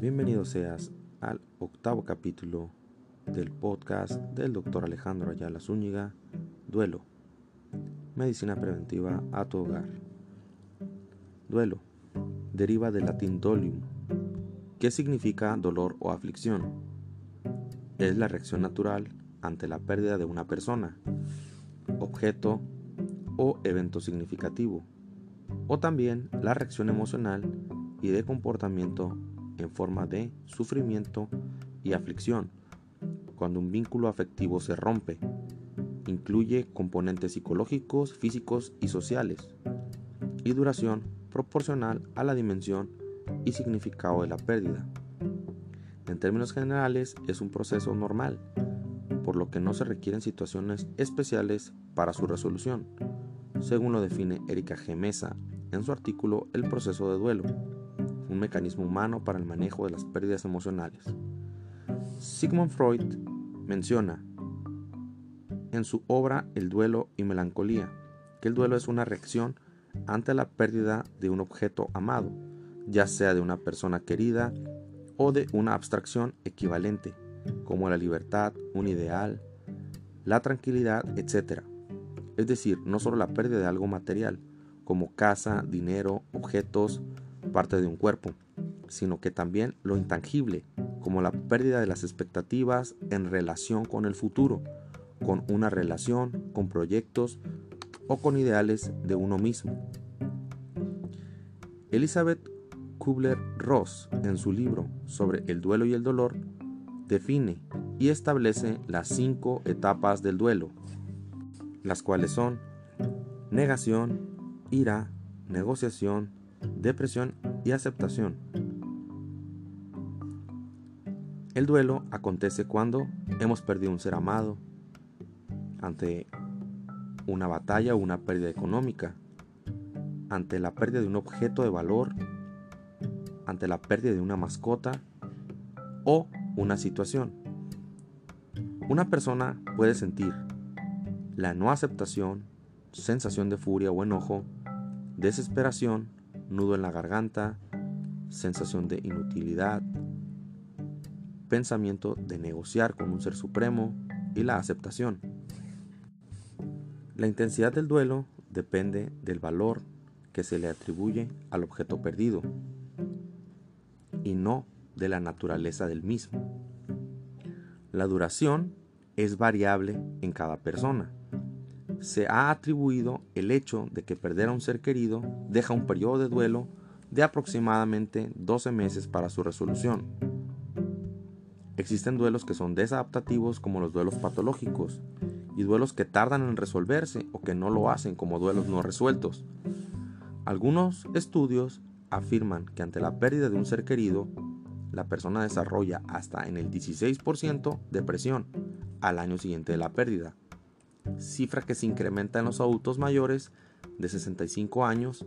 Bienvenido seas al octavo capítulo del podcast del doctor Alejandro Ayala Zúñiga, Duelo, Medicina Preventiva a tu hogar. Duelo deriva del latín dolium, que significa dolor o aflicción. Es la reacción natural ante la pérdida de una persona, objeto o evento significativo, o también la reacción emocional y de comportamiento en forma de sufrimiento y aflicción. Cuando un vínculo afectivo se rompe, incluye componentes psicológicos, físicos y sociales, y duración proporcional a la dimensión y significado de la pérdida. En términos generales, es un proceso normal, por lo que no se requieren situaciones especiales para su resolución, según lo define Erika Gemesa en su artículo El proceso de duelo un mecanismo humano para el manejo de las pérdidas emocionales. Sigmund Freud menciona en su obra El duelo y melancolía que el duelo es una reacción ante la pérdida de un objeto amado, ya sea de una persona querida o de una abstracción equivalente, como la libertad, un ideal, la tranquilidad, etc. Es decir, no solo la pérdida de algo material, como casa, dinero, objetos, parte de un cuerpo, sino que también lo intangible, como la pérdida de las expectativas en relación con el futuro, con una relación, con proyectos o con ideales de uno mismo. Elizabeth Kubler-Ross, en su libro sobre el duelo y el dolor, define y establece las cinco etapas del duelo, las cuales son negación, ira, negociación, depresión y aceptación. El duelo acontece cuando hemos perdido un ser amado, ante una batalla o una pérdida económica, ante la pérdida de un objeto de valor, ante la pérdida de una mascota o una situación. Una persona puede sentir la no aceptación, sensación de furia o enojo, desesperación, nudo en la garganta, sensación de inutilidad, pensamiento de negociar con un ser supremo y la aceptación. La intensidad del duelo depende del valor que se le atribuye al objeto perdido y no de la naturaleza del mismo. La duración es variable en cada persona se ha atribuido el hecho de que perder a un ser querido deja un periodo de duelo de aproximadamente 12 meses para su resolución. Existen duelos que son desadaptativos como los duelos patológicos y duelos que tardan en resolverse o que no lo hacen como duelos no resueltos. Algunos estudios afirman que ante la pérdida de un ser querido, la persona desarrolla hasta en el 16% depresión al año siguiente de la pérdida cifra que se incrementa en los adultos mayores de 65 años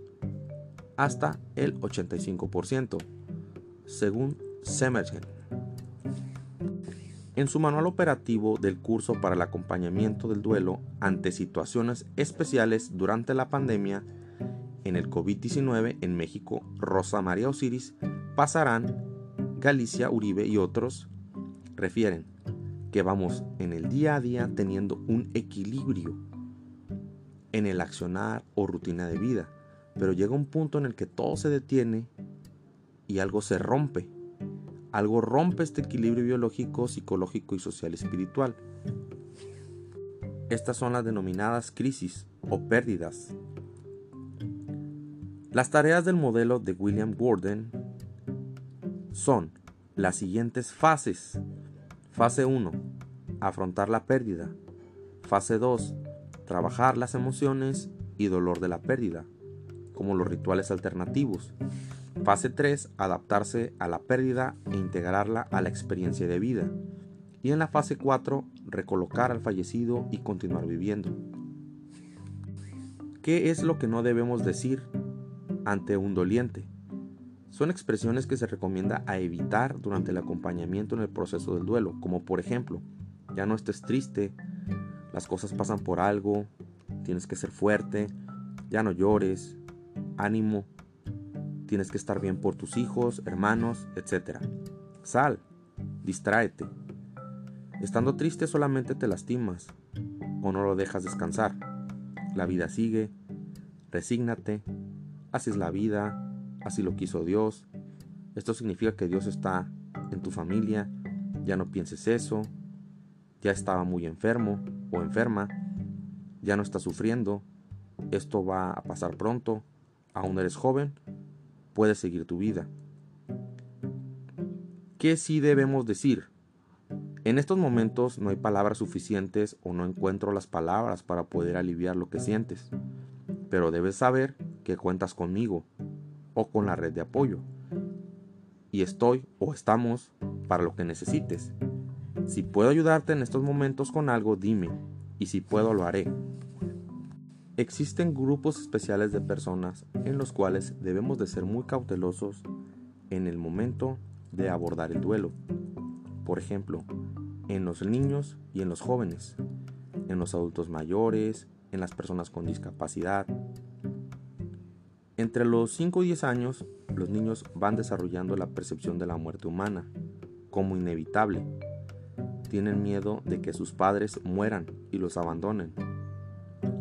hasta el 85%, según Semergen. En su manual operativo del curso para el acompañamiento del duelo ante situaciones especiales durante la pandemia en el COVID-19 en México, Rosa María Osiris, Pasarán, Galicia Uribe y otros refieren que vamos en el día a día teniendo un equilibrio en el accionar o rutina de vida. Pero llega un punto en el que todo se detiene y algo se rompe. Algo rompe este equilibrio biológico, psicológico y social espiritual. Estas son las denominadas crisis o pérdidas. Las tareas del modelo de William Gordon son las siguientes fases Fase 1. Afrontar la pérdida. Fase 2. Trabajar las emociones y dolor de la pérdida, como los rituales alternativos. Fase 3. Adaptarse a la pérdida e integrarla a la experiencia de vida. Y en la fase 4. Recolocar al fallecido y continuar viviendo. ¿Qué es lo que no debemos decir ante un doliente? Son expresiones que se recomienda a evitar durante el acompañamiento en el proceso del duelo, como por ejemplo, ya no estés triste, las cosas pasan por algo, tienes que ser fuerte, ya no llores, ánimo, tienes que estar bien por tus hijos, hermanos, etc. Sal, distráete. Estando triste solamente te lastimas o no lo dejas descansar. La vida sigue, resígnate, haces la vida, así lo quiso Dios. Esto significa que Dios está en tu familia, ya no pienses eso, ya estaba muy enfermo o enferma, ya no está sufriendo, esto va a pasar pronto, aún eres joven, puedes seguir tu vida. ¿Qué sí debemos decir? En estos momentos no hay palabras suficientes o no encuentro las palabras para poder aliviar lo que sientes, pero debes saber que cuentas conmigo o con la red de apoyo. Y estoy o estamos para lo que necesites. Si puedo ayudarte en estos momentos con algo, dime, y si puedo lo haré. Existen grupos especiales de personas en los cuales debemos de ser muy cautelosos en el momento de abordar el duelo. Por ejemplo, en los niños y en los jóvenes, en los adultos mayores, en las personas con discapacidad. Entre los 5 y 10 años, los niños van desarrollando la percepción de la muerte humana como inevitable. Tienen miedo de que sus padres mueran y los abandonen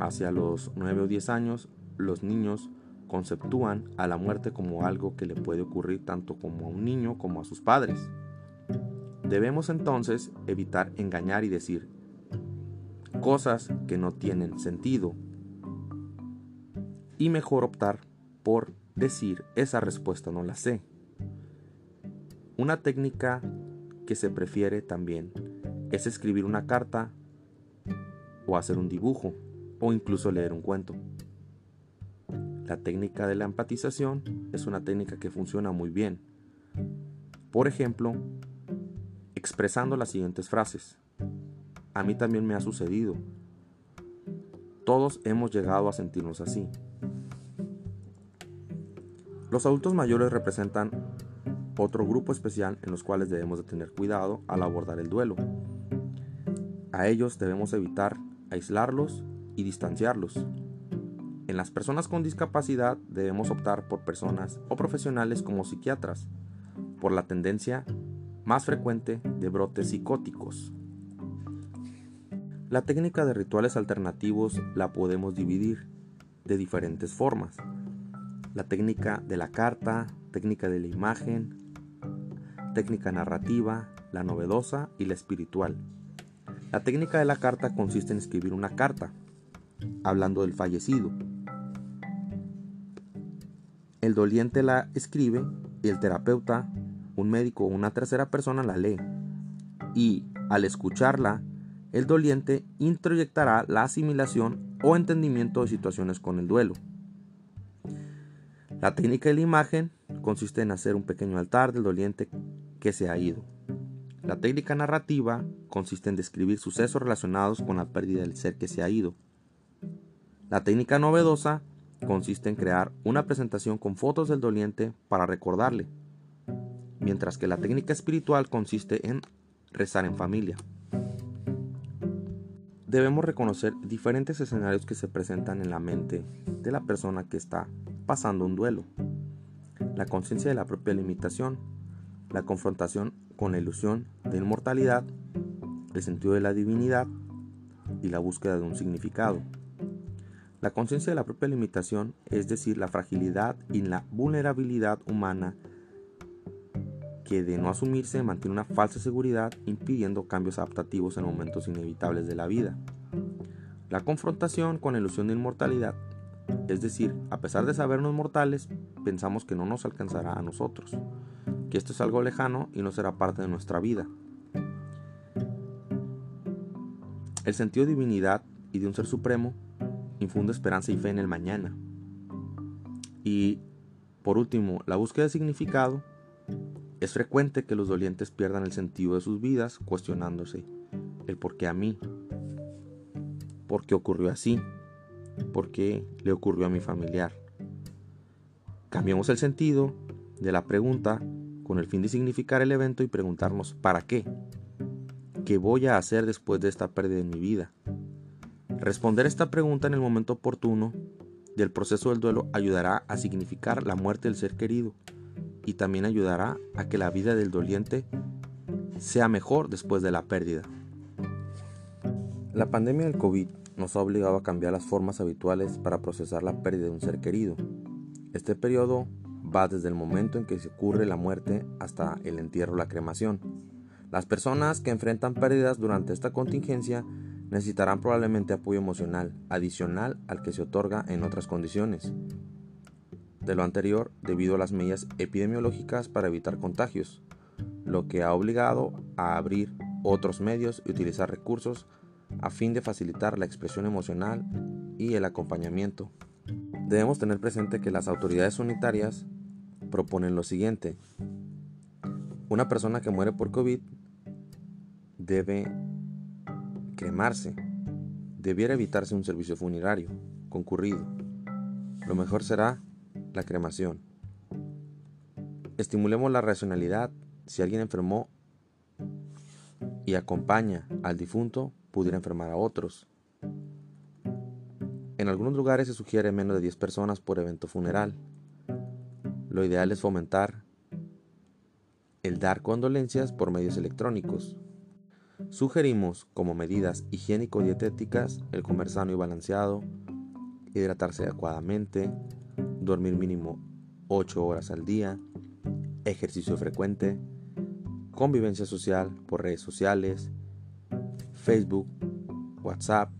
Hacia los 9 o 10 años, los niños conceptúan a la muerte como algo que le puede ocurrir tanto como a un niño como a sus padres. Debemos entonces evitar engañar y decir cosas que no tienen sentido y mejor optar por decir esa respuesta no la sé. Una técnica que se prefiere también es escribir una carta o hacer un dibujo o incluso leer un cuento. La técnica de la empatización es una técnica que funciona muy bien. Por ejemplo, expresando las siguientes frases. A mí también me ha sucedido. Todos hemos llegado a sentirnos así. Los adultos mayores representan otro grupo especial en los cuales debemos de tener cuidado al abordar el duelo. A ellos debemos evitar aislarlos y distanciarlos. En las personas con discapacidad debemos optar por personas o profesionales como psiquiatras, por la tendencia más frecuente de brotes psicóticos. La técnica de rituales alternativos la podemos dividir de diferentes formas. La técnica de la carta, técnica de la imagen, técnica narrativa, la novedosa y la espiritual. La técnica de la carta consiste en escribir una carta, hablando del fallecido. El doliente la escribe y el terapeuta, un médico o una tercera persona la lee. Y al escucharla, el doliente introyectará la asimilación o entendimiento de situaciones con el duelo. La técnica de la imagen consiste en hacer un pequeño altar del doliente que se ha ido. La técnica narrativa consiste en describir sucesos relacionados con la pérdida del ser que se ha ido. La técnica novedosa consiste en crear una presentación con fotos del doliente para recordarle, mientras que la técnica espiritual consiste en rezar en familia. Debemos reconocer diferentes escenarios que se presentan en la mente de la persona que está pasando un duelo. La conciencia de la propia limitación, la confrontación con la ilusión de inmortalidad, el sentido de la divinidad y la búsqueda de un significado. La conciencia de la propia limitación, es decir, la fragilidad y la vulnerabilidad humana que de no asumirse mantiene una falsa seguridad impidiendo cambios adaptativos en momentos inevitables de la vida. La confrontación con la ilusión de inmortalidad, es decir, a pesar de sabernos mortales, pensamos que no nos alcanzará a nosotros, que esto es algo lejano y no será parte de nuestra vida. El sentido de divinidad y de un ser supremo infunde esperanza y fe en el mañana. Y por último, la búsqueda de significado. Es frecuente que los dolientes pierdan el sentido de sus vidas cuestionándose el por qué a mí, por qué ocurrió así, por qué le ocurrió a mi familiar. Cambiamos el sentido de la pregunta con el fin de significar el evento y preguntarnos ¿para qué? ¿Qué voy a hacer después de esta pérdida en mi vida? Responder esta pregunta en el momento oportuno del proceso del duelo ayudará a significar la muerte del ser querido y también ayudará a que la vida del doliente sea mejor después de la pérdida. La pandemia del COVID nos ha obligado a cambiar las formas habituales para procesar la pérdida de un ser querido. Este periodo va desde el momento en que se ocurre la muerte hasta el entierro o la cremación. Las personas que enfrentan pérdidas durante esta contingencia necesitarán probablemente apoyo emocional adicional al que se otorga en otras condiciones. De lo anterior, debido a las medidas epidemiológicas para evitar contagios, lo que ha obligado a abrir otros medios y utilizar recursos a fin de facilitar la expresión emocional y el acompañamiento. Debemos tener presente que las autoridades sanitarias proponen lo siguiente. Una persona que muere por COVID debe cremarse. Debiera evitarse un servicio funerario concurrido. Lo mejor será la cremación. Estimulemos la racionalidad. Si alguien enfermó y acompaña al difunto, pudiera enfermar a otros. En algunos lugares se sugiere menos de 10 personas por evento funeral. Lo ideal es fomentar el dar condolencias por medios electrónicos. Sugerimos como medidas higiénico-dietéticas el comer sano y balanceado, hidratarse adecuadamente, dormir mínimo 8 horas al día, ejercicio frecuente, convivencia social por redes sociales, Facebook, WhatsApp,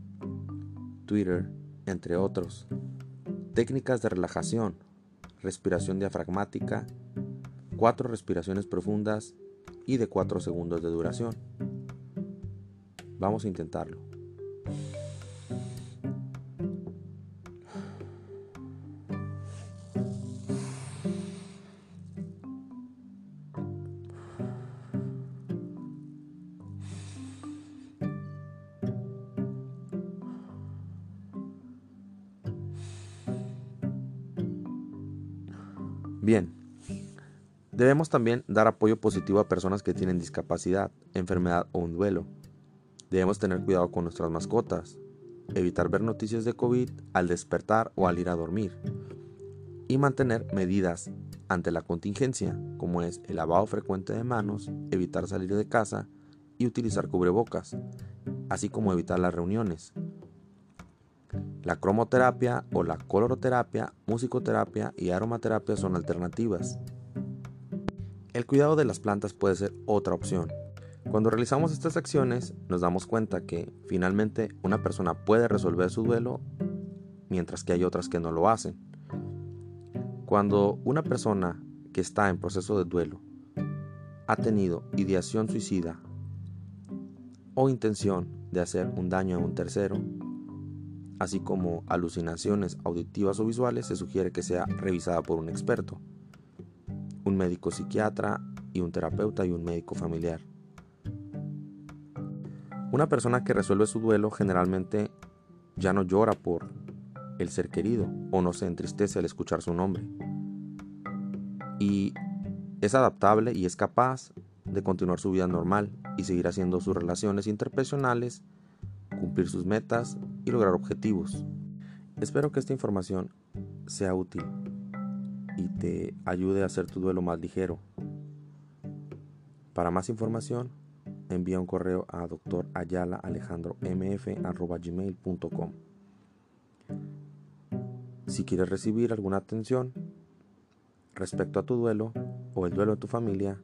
Twitter, entre otros. Técnicas de relajación, respiración diafragmática, cuatro respiraciones profundas y de 4 segundos de duración. Vamos a intentarlo. Bien, debemos también dar apoyo positivo a personas que tienen discapacidad, enfermedad o un duelo. Debemos tener cuidado con nuestras mascotas, evitar ver noticias de COVID al despertar o al ir a dormir y mantener medidas ante la contingencia, como es el lavado frecuente de manos, evitar salir de casa y utilizar cubrebocas, así como evitar las reuniones. La cromoterapia o la coloroterapia, musicoterapia y aromaterapia son alternativas. El cuidado de las plantas puede ser otra opción. Cuando realizamos estas acciones nos damos cuenta que finalmente una persona puede resolver su duelo mientras que hay otras que no lo hacen. Cuando una persona que está en proceso de duelo ha tenido ideación suicida o intención de hacer un daño a un tercero, así como alucinaciones auditivas o visuales, se sugiere que sea revisada por un experto, un médico psiquiatra y un terapeuta y un médico familiar. Una persona que resuelve su duelo generalmente ya no llora por el ser querido o no se entristece al escuchar su nombre. Y es adaptable y es capaz de continuar su vida normal y seguir haciendo sus relaciones interpersonales, cumplir sus metas y lograr objetivos. Espero que esta información sea útil y te ayude a hacer tu duelo más ligero. Para más información, envía un correo a doctorayalaalejandromf.gmail.com Si quieres recibir alguna atención respecto a tu duelo o el duelo de tu familia,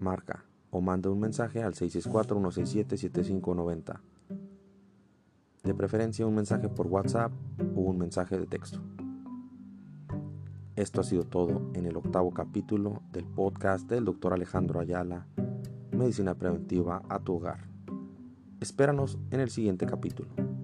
marca o manda un mensaje al 664-167-7590 de preferencia un mensaje por WhatsApp o un mensaje de texto. Esto ha sido todo en el octavo capítulo del podcast del Dr. Alejandro Ayala, Medicina Preventiva a tu hogar. Espéranos en el siguiente capítulo.